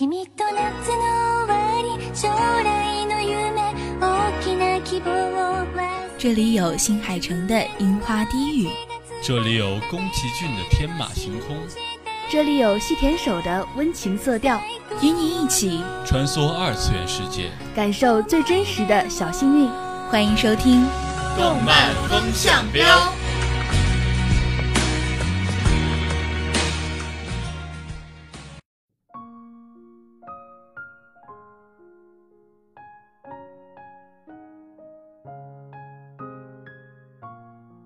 君と夏の終わり将来の夢大きな希望を这里有新海诚的樱花低语，这里有宫崎骏的天马行空，这里有细田守的温情色调，与你一起穿梭二次元世界，感受最真实的小幸运。欢迎收听《动漫风向标》。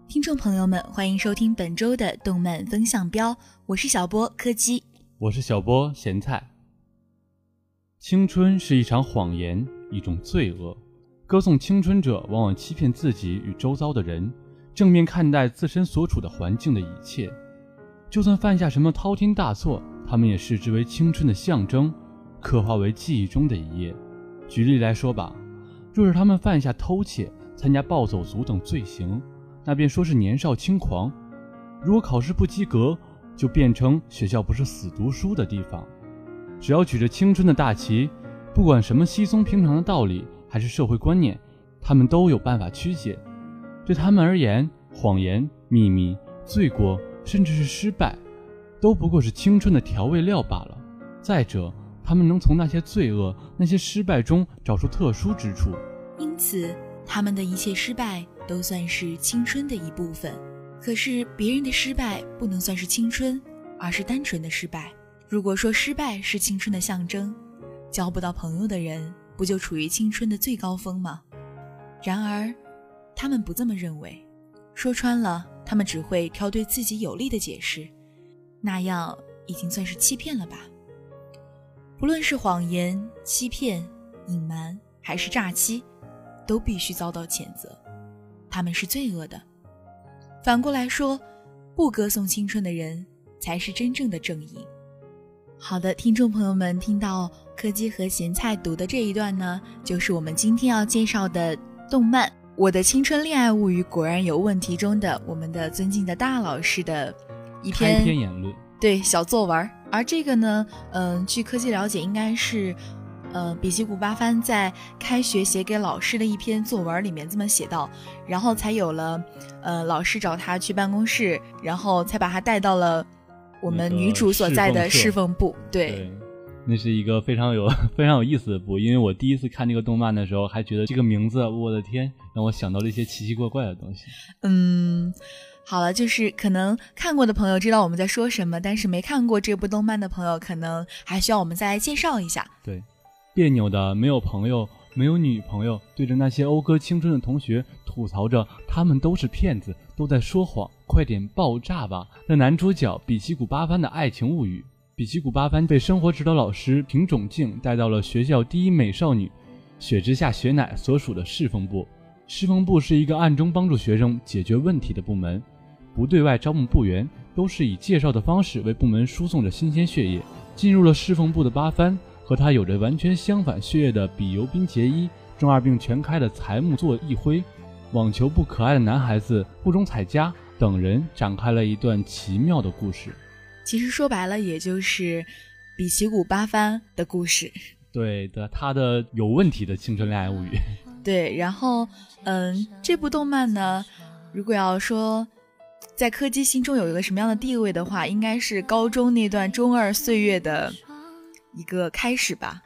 听众朋友们，欢迎收听本周的《动漫风向标》，我是小波柯基，我是小波咸菜。青春是一场谎言，一种罪恶。歌颂青春者往往欺骗自己与周遭的人，正面看待自身所处的环境的一切。就算犯下什么滔天大错，他们也视之为青春的象征，刻画为记忆中的一页。举例来说吧，若是他们犯下偷窃、参加暴走族等罪行，那便说是年少轻狂；如果考试不及格，就变成学校不是死读书的地方。只要举着青春的大旗，不管什么稀松平常的道理还是社会观念，他们都有办法曲解。对他们而言，谎言、秘密、罪过，甚至是失败，都不过是青春的调味料罢了。再者，他们能从那些罪恶、那些失败中找出特殊之处，因此他们的一切失败都算是青春的一部分。可是别人的失败不能算是青春，而是单纯的失败。如果说失败是青春的象征，交不到朋友的人不就处于青春的最高峰吗？然而，他们不这么认为。说穿了，他们只会挑对自己有利的解释，那样已经算是欺骗了吧？不论是谎言、欺骗、隐瞒，还是诈欺，都必须遭到谴责。他们是罪恶的。反过来说，不歌颂青春的人才是真正的正义。好的，听众朋友们，听到柯基和咸菜读的这一段呢，就是我们今天要介绍的动漫《我的青春恋爱物语果然有问题》中的我们的尊敬的大老师的一开篇言论，对小作文。而这个呢，嗯，据科技了解，应该是，呃，比奇古巴番在开学写给老师的一篇作文里面这么写道，然后才有了，呃，老师找他去办公室，然后才把他带到了我们女主所在的侍奉部。对，那是一个非常有 非常有意思的部，因为我第一次看这个动漫的时候，还觉得这个名字，我的天，让我想到了一些奇奇怪怪的东西。嗯。好了，就是可能看过的朋友知道我们在说什么，但是没看过这部动漫的朋友，可能还需要我们再来介绍一下。对，别扭的没有朋友，没有女朋友，对着那些讴歌青春的同学吐槽着，他们都是骗子，都在说谎，快点爆炸吧！那男主角比奇古八番的爱情物语。比奇古八番被生活指导老师平种静带到了学校第一美少女雪之下雪乃所属的侍奉部。侍奉部是一个暗中帮助学生解决问题的部门。不对外招募部员，都是以介绍的方式为部门输送着新鲜血液。进入了侍奉部的八番，和他有着完全相反血液的比尤宾结衣，中二病全开的财木座一辉，网球不可爱的男孩子不中彩佳等人展开了一段奇妙的故事。其实说白了，也就是比奇谷八番的故事。对的，他的有问题的青春恋爱物语。对，然后，嗯，这部动漫呢，如果要说。在柯基心中有一个什么样的地位的话，应该是高中那段中二岁月的一个开始吧。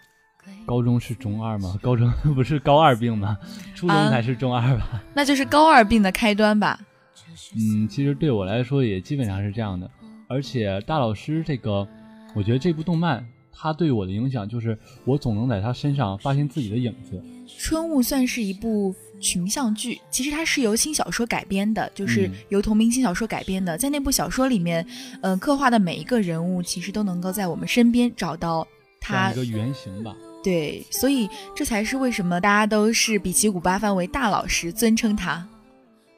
高中是中二吗？高中不是高二病吗？初中才是中二吧？那就是高二病的开端吧。嗯，其实对我来说也基本上是这样的。而且大老师这个，我觉得这部动漫它对我的影响就是，我总能在他身上发现自己的影子。春雾算是一部。群像剧其实它是由新小说改编的，就是由同名新小说改编的。在那部小说里面，嗯，刻画的每一个人物其实都能够在我们身边找到他一个原型吧。对，所以这才是为什么大家都是比奇古巴范为大老师，尊称他。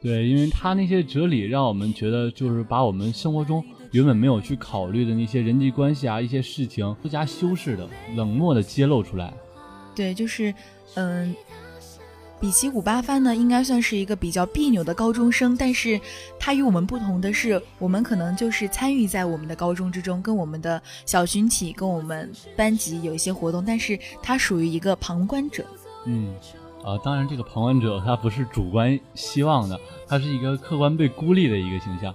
对，因为他那些哲理让我们觉得，就是把我们生活中原本没有去考虑的那些人际关系啊，一些事情不加修饰的、冷漠的揭露出来。对，就是，嗯。比奇古八番呢，应该算是一个比较别扭的高中生，但是他与我们不同的是，我们可能就是参与在我们的高中之中，跟我们的小群体、跟我们班级有一些活动，但是他属于一个旁观者。嗯，啊，当然这个旁观者他不是主观希望的，他是一个客观被孤立的一个形象。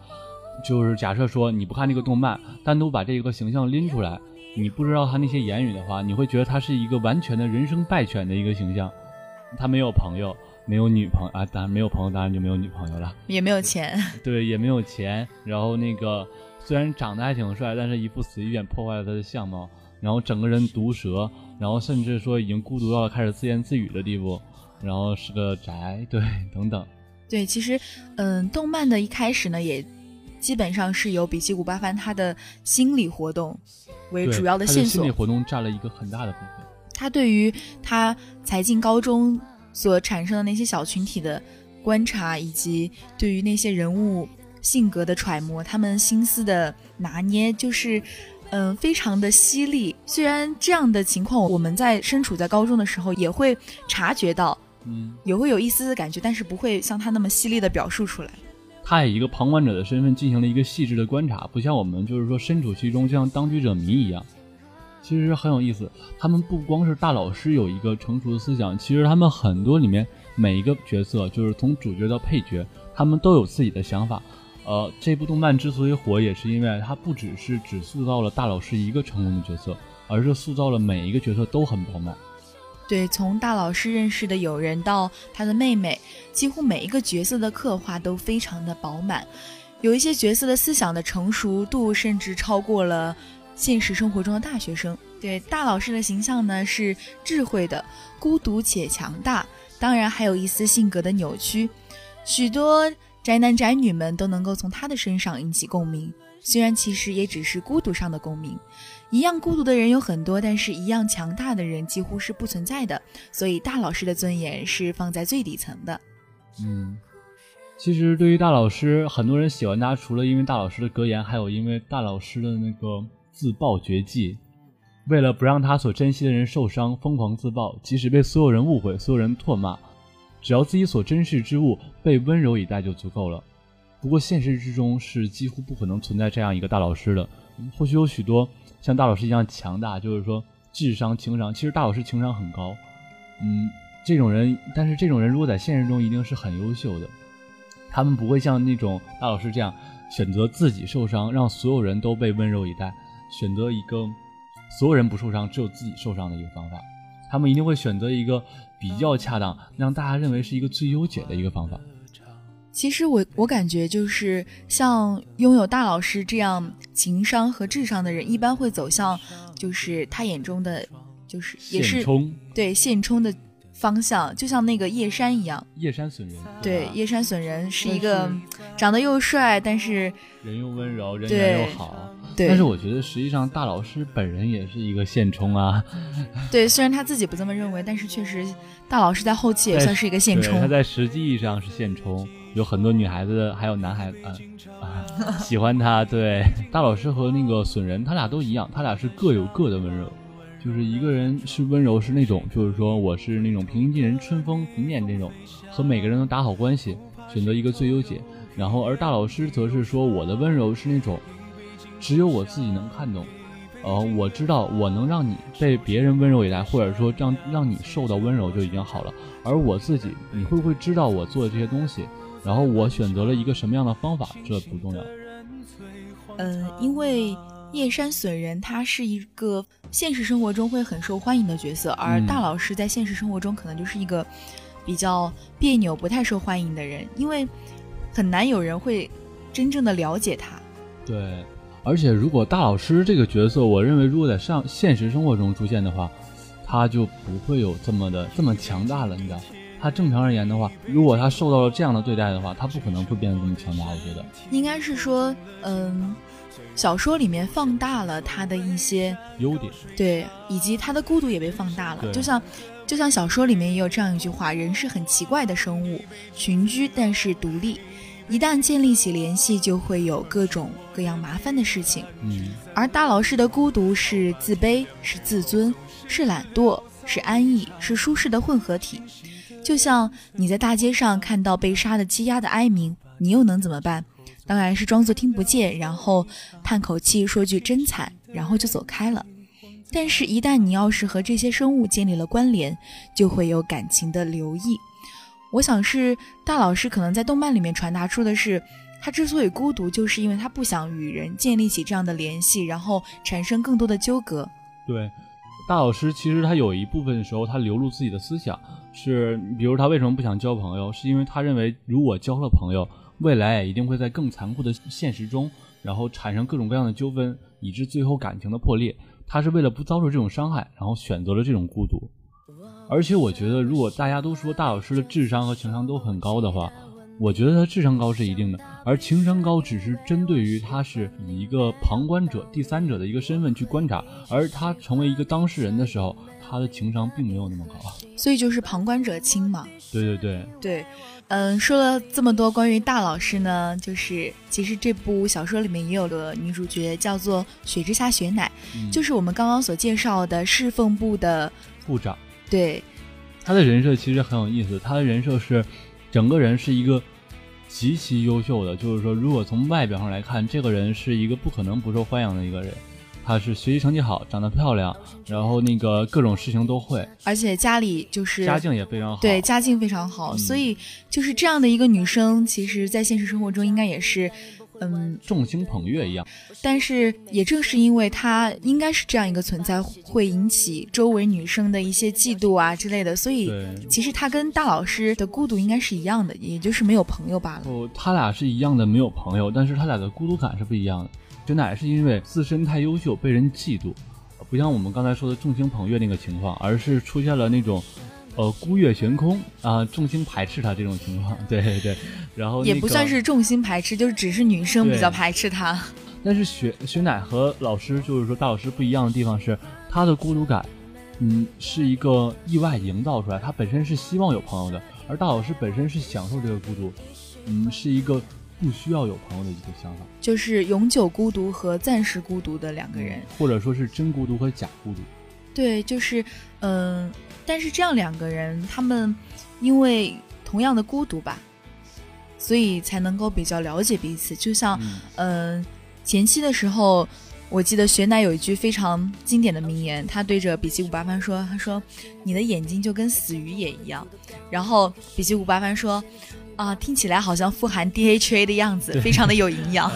就是假设说你不看这个动漫，单独把这个形象拎出来，你不知道他那些言语的话，你会觉得他是一个完全的人生败犬的一个形象。他没有朋友，没有女朋友啊，当然没有朋友，当然就没有女朋友了，也没有钱，对，也没有钱。然后那个虽然长得还挺帅，但是一副死鱼眼破坏了他的相貌。然后整个人毒舌，然后甚至说已经孤独到了开始自言自语的地步。然后是个宅，对，等等。对，其实，嗯，动漫的一开始呢，也基本上是由比奇古巴番他的心理活动为主要的线索。心理活动占了一个很大的部分。他对于他才进高中所产生的那些小群体的观察，以及对于那些人物性格的揣摩，他们心思的拿捏，就是嗯，非常的犀利。虽然这样的情况，我们在身处在高中的时候也会察觉到，嗯，也会有一丝丝感觉，但是不会像他那么犀利的表述出来。他以一个旁观者的身份进行了一个细致的观察，不像我们就是说身处其中，就像当局者迷一样。其实很有意思，他们不光是大老师有一个成熟的思想，其实他们很多里面每一个角色，就是从主角到配角，他们都有自己的想法。呃，这部动漫之所以火，也是因为它不只是只塑造了大老师一个成功的角色，而是塑造了每一个角色都很饱满。对，从大老师认识的友人到他的妹妹，几乎每一个角色的刻画都非常的饱满，有一些角色的思想的成熟度甚至超过了。现实生活中的大学生，对大老师的形象呢是智慧的、孤独且强大，当然还有一丝性格的扭曲。许多宅男宅女们都能够从他的身上引起共鸣，虽然其实也只是孤独上的共鸣。一样孤独的人有很多，但是一样强大的人几乎是不存在的。所以大老师的尊严是放在最底层的。嗯，其实对于大老师，很多人喜欢他，除了因为大老师的格言，还有因为大老师的那个。自爆绝技，为了不让他所珍惜的人受伤，疯狂自爆，即使被所有人误会，所有人唾骂，只要自己所珍视之物被温柔以待就足够了。不过现实之中是几乎不可能存在这样一个大老师的。或许有许多像大老师一样强大，就是说智商、情商，其实大老师情商很高。嗯，这种人，但是这种人如果在现实中一定是很优秀的，他们不会像那种大老师这样选择自己受伤，让所有人都被温柔以待。选择一个所有人不受伤，只有自己受伤的一个方法，他们一定会选择一个比较恰当，让大家认为是一个最优解的一个方法。其实我我感觉就是像拥有大老师这样情商和智商的人，一般会走向就是他眼中的就是也是对现充的。方向就像那个叶山一样，叶山损人。对，叶山损人是一个长得又帅，但是人又温柔，人缘又好。对，但是我觉得实际上大老师本人也是一个现充啊。对，虽然他自己不这么认为，但是确实大老师在后期也算是一个现充。他在实际上是现充，有很多女孩子还有男孩子啊喜欢他。对，大老师和那个损人，他俩都一样，他俩是各有各的温柔。就是一个人是温柔，是那种，就是说我是那种平易近人、春风拂面那种，和每个人都打好关系，选择一个最优解。然后而大老师则是说我的温柔是那种，只有我自己能看懂，呃，我知道我能让你被别人温柔以待，或者说让让你受到温柔就已经好了。而我自己，你会不会知道我做的这些东西？然后我选择了一个什么样的方法，这不重要。嗯，因为。叶山损人，他是一个现实生活中会很受欢迎的角色，而大老师在现实生活中可能就是一个比较别扭、不太受欢迎的人，因为很难有人会真正的了解他。对，而且如果大老师这个角色，我认为如果在上现实生活中出现的话，他就不会有这么的这么强大了。你知道，他正常而言的话，如果他受到了这样的对待的话，他不可能会变得这么强大。我觉得应该是说，嗯。小说里面放大了他的一些优点，对，以及他的孤独也被放大了。就像，就像小说里面也有这样一句话：人是很奇怪的生物，群居但是独立，一旦建立起联系，就会有各种各样麻烦的事情。嗯，而大老师的孤独是自卑，是自尊，是懒惰，是安逸，是舒适的混合体。就像你在大街上看到被杀的鸡鸭的哀鸣，你又能怎么办？当然是装作听不见，然后叹口气，说句真惨，然后就走开了。但是，一旦你要是和这些生物建立了关联，就会有感情的流溢。我想是大老师可能在动漫里面传达出的是，他之所以孤独，就是因为他不想与人建立起这样的联系，然后产生更多的纠葛。对，大老师其实他有一部分时候他流露自己的思想，是比如他为什么不想交朋友，是因为他认为如果交了朋友，未来也一定会在更残酷的现实中，然后产生各种各样的纠纷，以致最后感情的破裂。他是为了不遭受这种伤害，然后选择了这种孤独。而且我觉得，如果大家都说大老师的智商和情商都很高的话，我觉得他智商高是一定的，而情商高只是针对于他是以一个旁观者、第三者的一个身份去观察，而他成为一个当事人的时候，他的情商并没有那么高。所以就是旁观者清嘛。对对对对。嗯，说了这么多关于大老师呢，就是其实这部小说里面也有个女主角叫做雪之下雪乃，就是我们刚刚所介绍的侍奉部的部长。对，他的人设其实很有意思，他的人设是整个人是一个极其优秀的，就是说如果从外表上来看，这个人是一个不可能不受欢迎的一个人。他是学习成绩好，长得漂亮，然后那个各种事情都会，而且家里就是家境也非常好，对，家境非常好，所以就是这样的一个女生，其实，在现实生活中应该也是，嗯，众星捧月一样。但是也正是因为他应该是这样一个存在，会引起周围女生的一些嫉妒啊之类的，所以其实他跟大老师的孤独应该是一样的，也就是没有朋友罢了。哦，他俩是一样的，没有朋友，但是他俩的孤独感是不一样的。雪乃是因为自身太优秀被人嫉妒，不像我们刚才说的众星捧月那个情况，而是出现了那种，呃孤月悬空啊，众星排斥他这种情况。对对对，然后也不算是众星排斥，就是只是女生比较排斥他。但是雪雪乃和老师就是说大老师不一样的地方是，他的孤独感，嗯，是一个意外营造出来，他本身是希望有朋友的，而大老师本身是享受这个孤独，嗯，是一个。不需要有朋友的一个想法，就是永久孤独和暂时孤独的两个人，或者说是真孤独和假孤独。对，就是，嗯，但是这样两个人，他们因为同样的孤独吧，所以才能够比较了解彼此。就像，嗯，前期的时候，我记得雪乃有一句非常经典的名言，他对着比基五八番说：“他说你的眼睛就跟死鱼眼一样。”然后比基五八番说。啊，听起来好像富含 DHA 的样子，非常的有营养。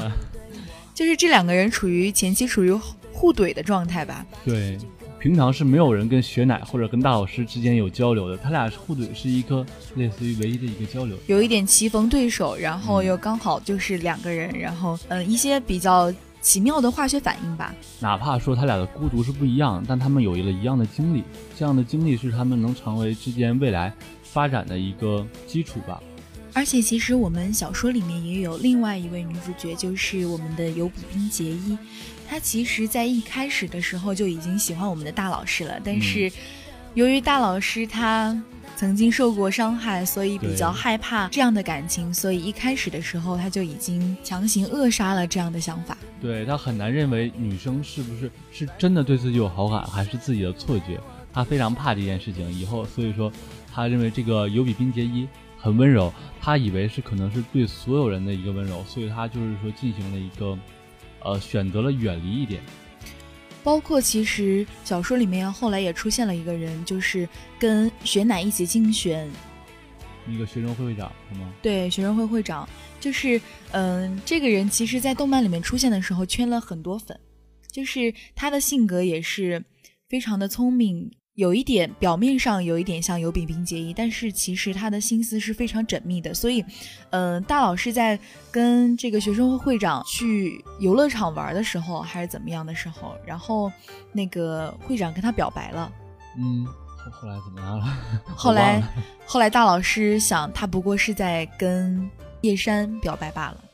就是这两个人处于前期处于互怼的状态吧？对，平常是没有人跟雪乃或者跟大老师之间有交流的，他俩互怼是一个类似于唯一的一个交流，有一点棋逢对手，然后又刚好就是两个人，然后嗯，一些比较奇妙的化学反应吧。哪怕说他俩的孤独是不一样，但他们有了一样的经历，这样的经历是他们能成为之间未来发展的一个基础吧。而且其实我们小说里面也有另外一位女主角，就是我们的尤比冰结衣。她其实，在一开始的时候就已经喜欢我们的大老师了，但是由于大老师他曾经受过伤害，所以比较害怕这样的感情，所以一开始的时候他就已经强行扼杀了这样的想法。对他很难认为女生是不是是真的对自己有好感，还是自己的错觉。他非常怕这件事情，以后所以说他认为这个尤比冰结衣。很温柔，他以为是可能是对所有人的一个温柔，所以他就是说进行了一个，呃，选择了远离一点。包括其实小说里面后来也出现了一个人，就是跟雪乃一起竞选那个学生会会长是吗？对，学生会会长就是嗯，这个人其实在动漫里面出现的时候圈了很多粉，就是他的性格也是非常的聪明。有一点表面上有一点像有比冰结衣，但是其实他的心思是非常缜密的。所以，嗯，大老师在跟这个学生会会长去游乐场玩的时候，还是怎么样的时候，然后那个会长跟他表白了。嗯，后后来怎么样 了？后来，后来大老师想，他不过是在跟叶山表白罢了，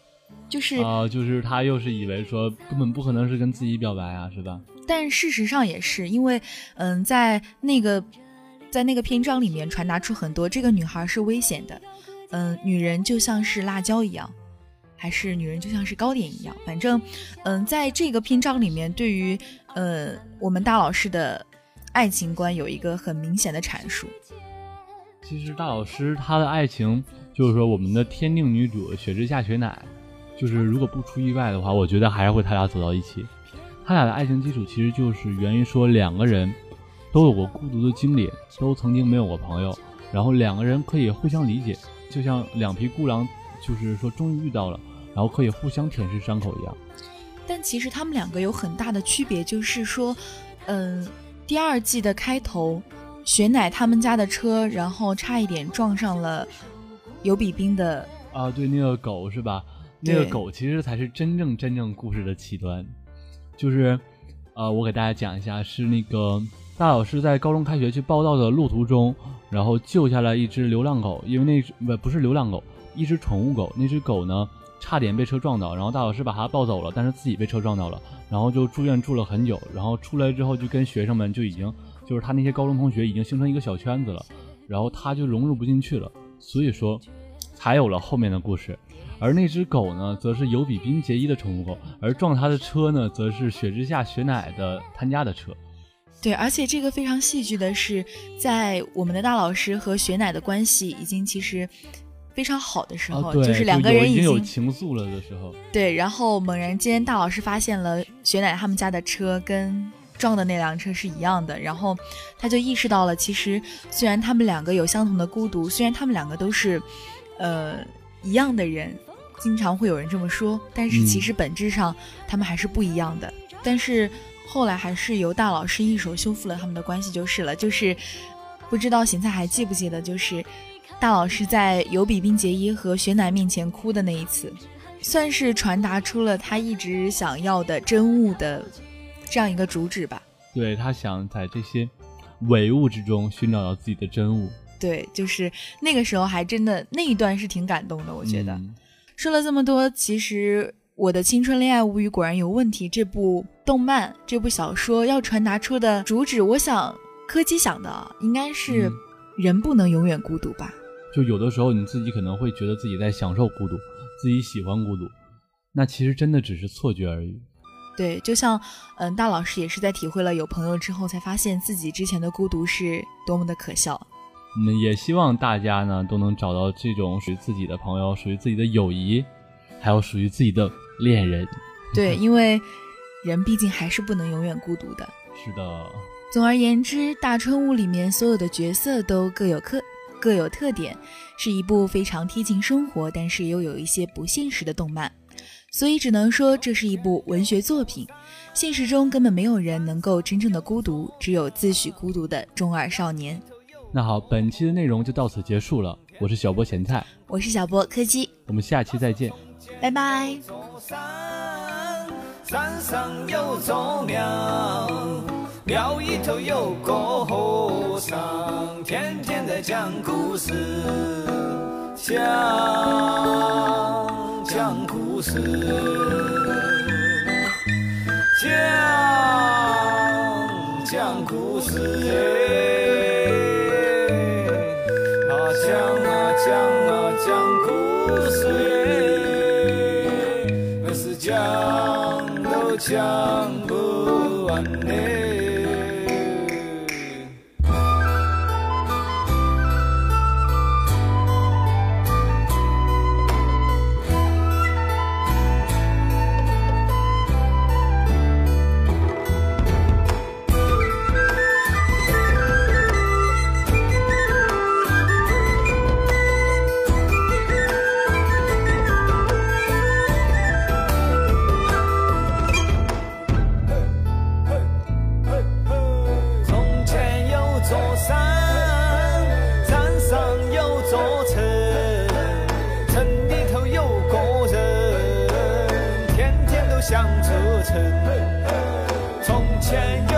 就是啊，就是他又是以为说根本不可能是跟自己表白啊，是吧？但事实上也是，因为，嗯，在那个，在那个篇章里面传达出很多，这个女孩是危险的，嗯，女人就像是辣椒一样，还是女人就像是糕点一样，反正，嗯，在这个篇章里面，对于，呃，我们大老师的爱情观有一个很明显的阐述。其实大老师他的爱情，就是说我们的天定女主雪之下雪乃，就是如果不出意外的话，我觉得还是会他俩走到一起。他俩的爱情基础其实就是源于说两个人都有过孤独的经历，都曾经没有过朋友，然后两个人可以互相理解，就像两匹孤狼，就是说终于遇到了，然后可以互相舔舐伤口一样。但其实他们两个有很大的区别，就是说，嗯，第二季的开头，雪乃他们家的车，然后差一点撞上了尤比冰的啊，对，那个狗是吧？那个狗其实才是真正真正故事的起端。就是，呃，我给大家讲一下，是那个大老师在高中开学去报道的路途中，然后救下了一只流浪狗，因为那只不不是流浪狗，一只宠物狗。那只狗呢，差点被车撞到，然后大老师把它抱走了，但是自己被车撞到了，然后就住院住了很久，然后出来之后就跟学生们就已经，就是他那些高中同学已经形成一个小圈子了，然后他就融入不进去了，所以说，才有了后面的故事。而那只狗呢，则是尤比冰结衣的宠物狗，而撞他的车呢，则是雪之下雪乃的他家的车。对，而且这个非常戏剧的是，在我们的大老师和雪乃的关系已经其实非常好的时候，就是两个人已经有情愫了的时候。对，然后猛然间大老师发现了雪乃他们家的车跟撞的那辆车是一样的，然后他就意识到了，其实虽然他们两个有相同的孤独，虽然他们两个都是呃一样的人。经常会有人这么说，但是其实本质上他们还是不一样的。但是后来还是由大老师一手修复了他们的关系就是了。就是不知道咸菜还记不记得，就是大老师在有比冰结衣和雪乃面前哭的那一次，算是传达出了他一直想要的真物的这样一个主旨吧。对他想在这些伪物之中寻找到自己的真物。对，就是那个时候还真的那一段是挺感动的，我觉得。说了这么多，其实我的青春恋爱物语果然有问题。这部动漫、这部小说要传达出的主旨，我想柯基想的应该是人不能永远孤独吧？就有的时候你自己可能会觉得自己在享受孤独，自己喜欢孤独，那其实真的只是错觉而已。对，就像嗯，大老师也是在体会了有朋友之后，才发现自己之前的孤独是多么的可笑。嗯，也希望大家呢都能找到这种属于自己的朋友，属于自己的友谊，还有属于自己的恋人。对，因为人毕竟还是不能永远孤独的。是的。总而言之，《大春物》里面所有的角色都各有各各有特点，是一部非常贴近生活，但是又有一些不现实的动漫。所以只能说这是一部文学作品。现实中根本没有人能够真正的孤独，只有自诩孤独的中二少年。那好，本期的内容就到此结束了。我是小波咸菜，我是小波柯基，我们下期再见，拜拜。山上有座庙，庙里头有个和尚，天天在讲故事，讲讲故事，讲讲故事。讲啊讲故事，我是讲都讲从前